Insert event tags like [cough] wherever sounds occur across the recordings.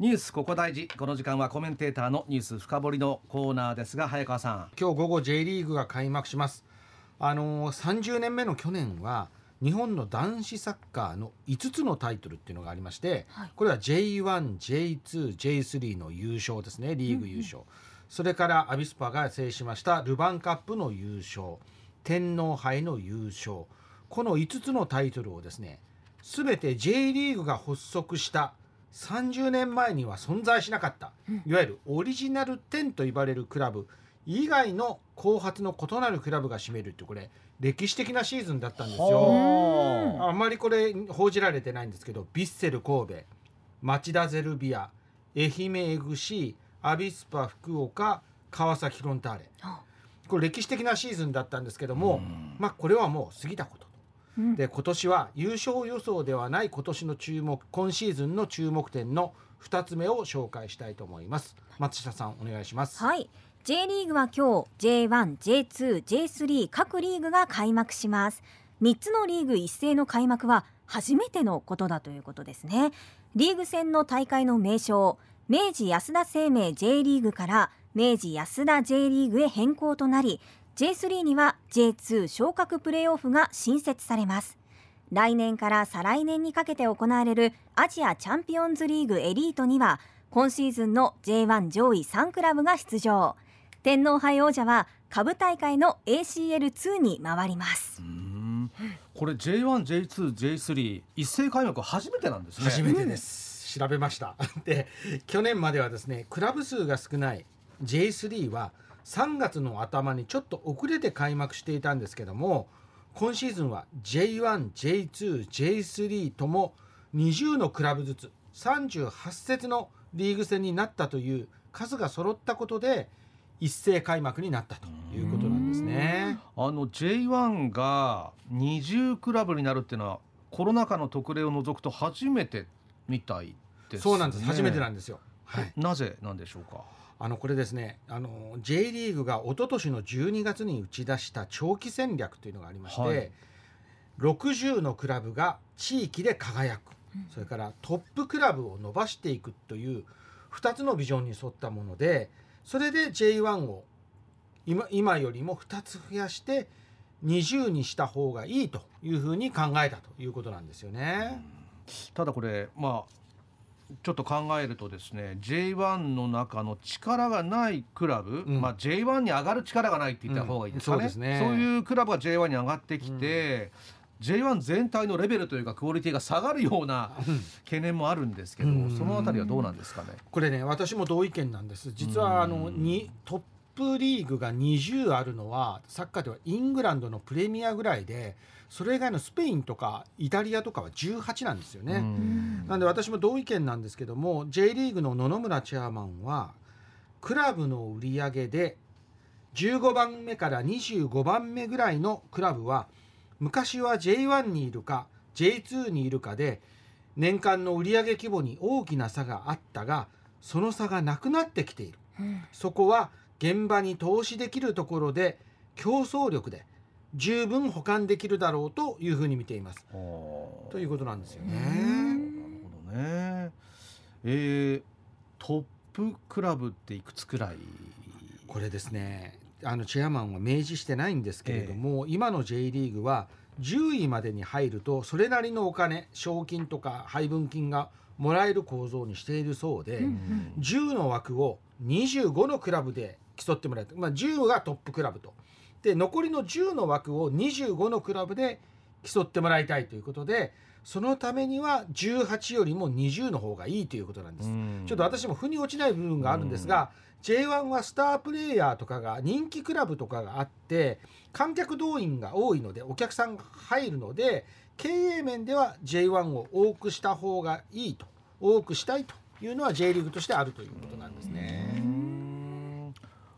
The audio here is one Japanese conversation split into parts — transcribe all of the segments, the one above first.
ニュースここ大事。この時間はコメンテーターのニュース深掘りのコーナーですが早川さん。今日午後 J リーグが開幕します。あのー、30年目の去年は日本の男子サッカーの5つのタイトルっていうのがありまして、はい、これは J1、J2、J3 の優勝ですねリーグ優勝、うんうん、それからアビスパが制しましたルヴァンカップの優勝。天皇杯の優勝。この5つのタイトルをですね全て J リーグが発足した30年前には存在しなかった、いわゆるオリジナル10と呼ばれるクラブ以外の後発の異なるクラブが占めるってこれ歴史的なシーズンだったんですよ。あ。んまりこれ報じられてないんですけどヴィッセル神戸町田ゼルビア愛媛エグシアビスパ福岡川崎フロンターレ。これ歴史的なシーズンだったんですけどもまあこれはもう過ぎたこと。で今年は優勝予想ではない今年の注目今シーズンの注目点の2つ目を紹介したいと思います。松下さんお願いします。はい。J リーグは今日 J1、J2、J3 各リーグが開幕します。3つのリーグ一斉の開幕は初めてのことだということですね。リーグ戦の大会の名称明治安田生命 J リーグから明治安田 J リーグへ変更となり J3 には J2 昇格プレーオフが新設されます。来年から再来年にかけて行われるアジアチャンピオンズリーグエリートには今シーズンの J1 上位3クラブが出場。天皇杯王者は下部大会の ACL2 に回ります。これ J1、J2、J3 一斉開幕初めてなんですね。初めてです、調べました。[laughs] で去年まではですねクラブ数が少ない J3 は3月の頭にちょっと遅れて開幕していたんですけども今シーズンは J1、J2、J3 とも20のクラブずつ38節のリーグ戦になったという数が揃ったことで一斉開幕になったということなんですね。あの J1 が20クラブになるっていうのはコロナ禍の特例を除くと初めてみたいです、ね、そうなんです初めてなんですよ。はい、なぜなんでしょうか？あのこれですねあの J リーグが一昨年の12月に打ち出した長期戦略というのがありまして、はい、60のクラブが地域で輝く、それからトップクラブを伸ばしていくという2つのビジョンに沿ったものでそれで J1 を今今よりも2つ増やして20にした方がいいというふうに考えたということなんですよね。ただこれまあちょっと考えるとですね J1 の中の力がないクラブ、うん、まあ、J1 に上がる力がないって言った方がいいですかね。うん、そうね。そういうクラブが J1 に上がってきて、うん、J1 全体のレベルというかクオリティが下がるような懸念もあるんですけど、そのあたりはどうなんですかね？これね私も同意見なんです。実はあのにトップリーグが20あるのはサッカーではイングランドのプレミアぐらいでそれ以外のスペインとかイタリアとかは18なんですよね。なんで私も同意見なんですけども J リーグの野々村チェアマンはクラブの売り上げで15番目から25番目ぐらいのクラブは昔は J1 にいるか J2 にいるかで年間の売上規模に大きな差があったがその差がなくなってきている、うん、そこは現場に投資できるところで競争力で十分保管できるだろうというふうに見ています。ということなんですよね。なるほどね。えー、トップクラブっていくつくらい？これですねあのチェアマンは明示してないんですけれども、えー、今の J リーグは10位までに入るとそれなりのお金賞金とか配分金がもらえる構造にしているそうで、うんうん、10の枠を25のクラブで競ってもらえる、まあ、10がトップクラブと。で残りの10の枠を25のクラブで競ってもらいたいということでそのためには18よりも20の方がいいということなんです。ちょっと私も腑に落ちない部分があるんですが J1 はスタープレーヤーとかが人気クラブとかがあって観客動員が多いのでお客さんが入るので経営面では J1 を多くした方がいいと多くしたいというのは J リーグとしてあるということなんですね。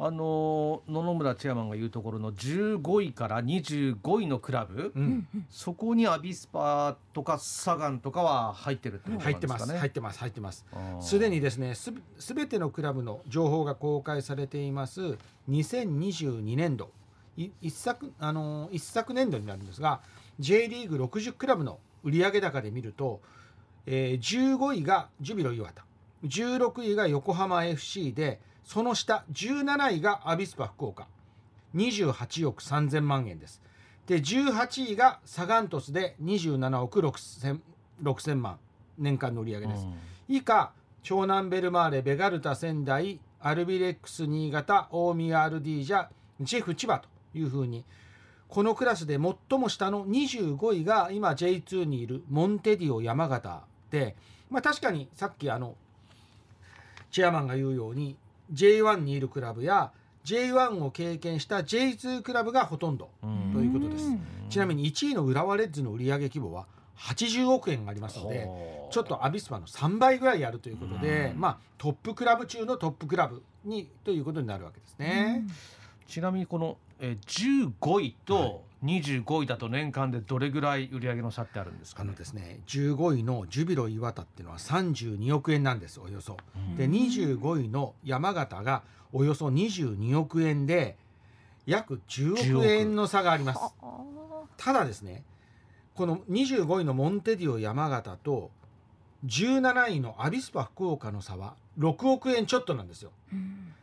あの野々村チェアマンが言うところの15位から25位のクラブ、うん、そこにアビスパとかサガンとかは入ってるってことなんですかね。入ってます。入ってます。す。でにですねすすべてのクラブの情報が公開されています。2022年度。一昨あの一昨年度になるんですが J リーグ60クラブの売上高で見ると、えー、15位がジュビロ磐田。16位が横浜 FC でその下17位がアビスパ福岡。28億3000万円です。で18位がサガン鳥栖で27億 6000, 6000万年間の売り上げです、うん、以下湘南ベルマーレベガルタ仙台アルビレックス新潟大宮アルディージャジェフ千葉というふうにこのクラスで最も下の25位が今 J2 にいるモンテディオ山形で、まあ、確かにさっきあのチェアマンが言うように J1 にいるクラブや J1 を経験した J2 クラブがほとんどということです。ちなみに1位の浦和レッズの売上規模は80億円ありますのでちょっとアビスパの3倍ぐらいやるということで、まあ、トップクラブ中のトップクラブにということになるわけですね。ちなみにこのえ15位と25位だと年間でどれぐらい売上の差ってあるんですか、ね、あのですね15位のジュビロ磐田っていうのは32億円なんですおよそ。で25位の山形がおよそ22億円で約10億円の差があります。ただですねこの25位のモンテディオ山形と17位のアビスパ福岡の差は6億円ちょっとなんですよ。うん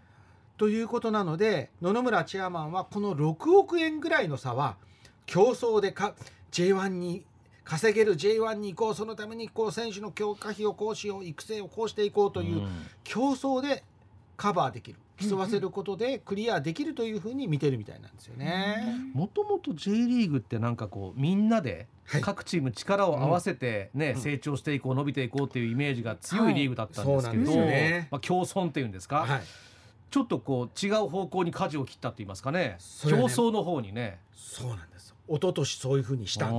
ということなので野々村チェアマンはこの6億円ぐらいの差は競争でか J1 に稼げる J1 に行こうそのためにこう選手の強化費をこうしよう育成をこうしていこうという競争でカバーできる競わせることでクリアできるというふうに見てるみたいなんですよね。もともと J リーグってなんかこうみんなで各チーム力を合わせてね、はい、成長していこう伸びていこうっていうイメージが強いリーグだったんですけど、はいね、まあ、競争っていうんですか、はい、ちょっとこう違う方向に舵を切ったって言いますかね、ね、競争の方にね。そうなんです一昨年そういうふうにしたん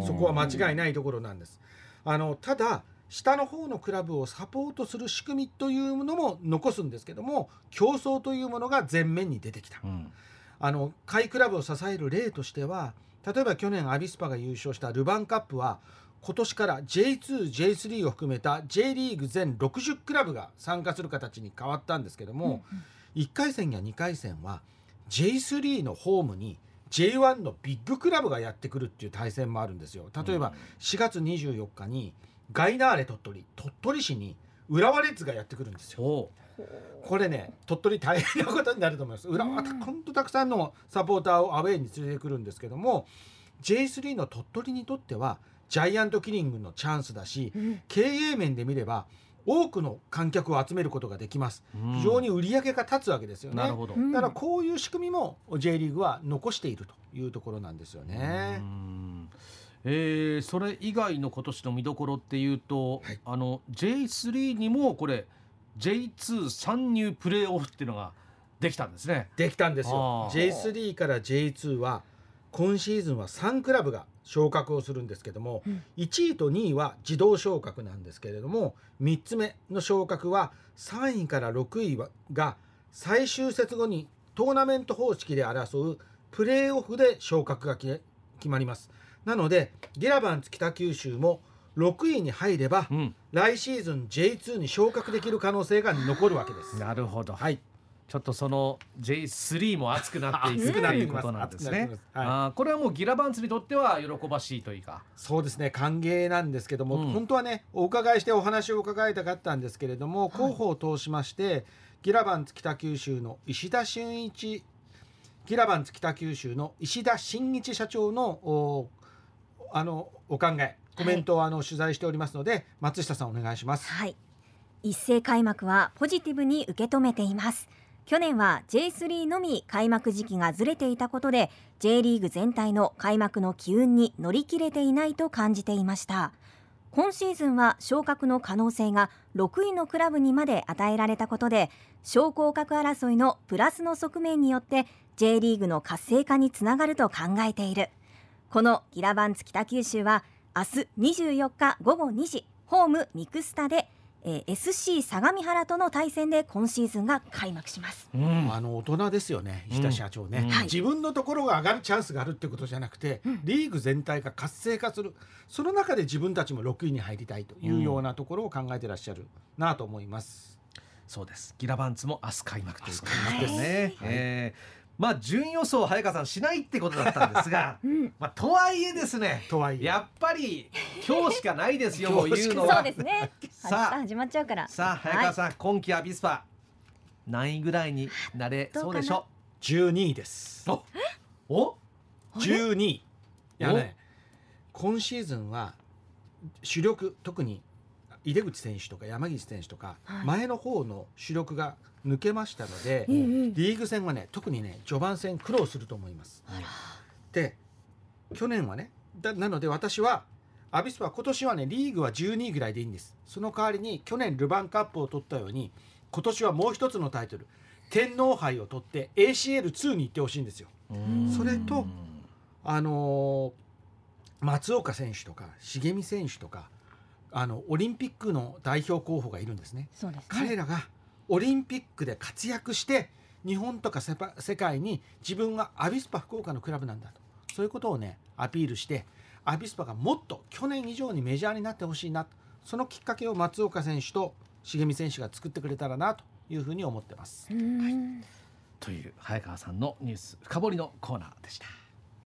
です。そこは間違いないところなんです。あのただ下の方のクラブをサポートする仕組みというのも残すんですけども競争というものが前面に出てきた、うん、あの下位クラブを支える例としては例えば去年アビスパが優勝したルヴァンカップは今年から J2、J3 を含めた J リーグ全60クラブが参加する形に変わったんですけども、うん、1回戦や2回戦は J3 のホームに J1 のビッグクラブがやってくるっていう対戦もあるんですよ。例えば4月24日にガイナーレ鳥取鳥取市に浦和レッズがやってくるんですよ。これね鳥取大変なことになると思います。浦和本当たくさんのサポーターをアウェーに連れてくるんですけども J3 の鳥取にとってはジャイアントキリングのチャンスだし、うん、経営面で見れば多くの観客を集めることができます、うん、非常に売り上げが立つわけですよね。なるほど。だからこういう仕組みも J リーグは残しているというところなんですよね。えー、それ以外の今年の見どころっていうと、はい、あの J3 にもこれ J2 参入プレーオフっていうのができたんですね。できたんですよ。J3 から J2 は今シーズンは3クラブが昇格をするんですけども、うん、1位と2位は自動昇格なんですけれども3つ目の昇格は3位から6位が最終節後にトーナメント方式で争うプレーオフで昇格が決まります。なのでゲラバンツ北九州も6位に入れば、うん、来シーズン J2 に昇格できる可能性が残るわけです。なるほど。はい。ちょっとその J3 も熱くなっていく [laughs] ということなんですね。はい、あこれはもうギラバンツにとっては喜ばしいというか。そうですね。歓迎なんですけども、うん、本当はねお伺いしてお話を伺いたかったんですけれども、広報を通しまして、ギラバンツ北九州の石田俊一ギラバンツ北九州の石田真一社長のあのお考えコメントをあの取材しておりますので、松下さんお願いします。はい。一斉開幕はポジティブに受け止めています去年は J3 のみ開幕時期がずれていたことで J リーグ全体の開幕の機運に乗り切れていないと感じていました。今シーズンは昇格の可能性が6位のクラブにまで与えられたことで昇降格争いのプラスの側面によって J リーグの活性化につながると考えている。このギラバンツ北九州は明日24日午後2時ホームミクスタでえー、SC 相模原との対戦で今シーズンが開幕します、うん、あの大人ですよね石田社長ね、うん、自分のところが上がるチャンスがあるってことじゃなくて、うん、リーグ全体が活性化する。その中で自分たちも6位に入りたいというようなところを考えてらっしゃるなと思います、そうです。ギラバンツも明日開幕ということですね、はい、えーまあ順位予想早川さんしないってことだったんですが、[laughs] うん、まあとはいえですねとはいえ。やっぱり今日しかないですよ [laughs] もう言うのは。そうですね。[laughs] さあ。始まっちゃうから。さあ早川さん、はい、今季アビスパ何位ぐらいになれそうでしょう？十二位です。おお？十二位。いやね今シーズンは主力特に井出口選手とか山岸選手とか、前の方の主力が抜けましたので、リーグ戦はね特にね序盤戦苦労すると思います。で去年はねだなので私はアビスパ今年はねリーグは12位ぐらいでいいんですその代わりに去年ルヴァンカップを取ったように今年はもう一つのタイトル天皇杯を取って ACL2 に行ってほしいんですよ。それとあのー、松岡選手とか重見選手とかあのオリンピックの代表候補がいるんですね。すね彼らがオリンピックで活躍して日本とか世界に自分はアビスパ福岡のクラブなんだとそういうことをねアピールしてアビスパがもっと去年以上にメジャーになってほしいなそのきっかけを松岡選手と重見選手が作ってくれたらなというふうに思ってます。はい、という早川さんのニュース深掘りのコーナーでした。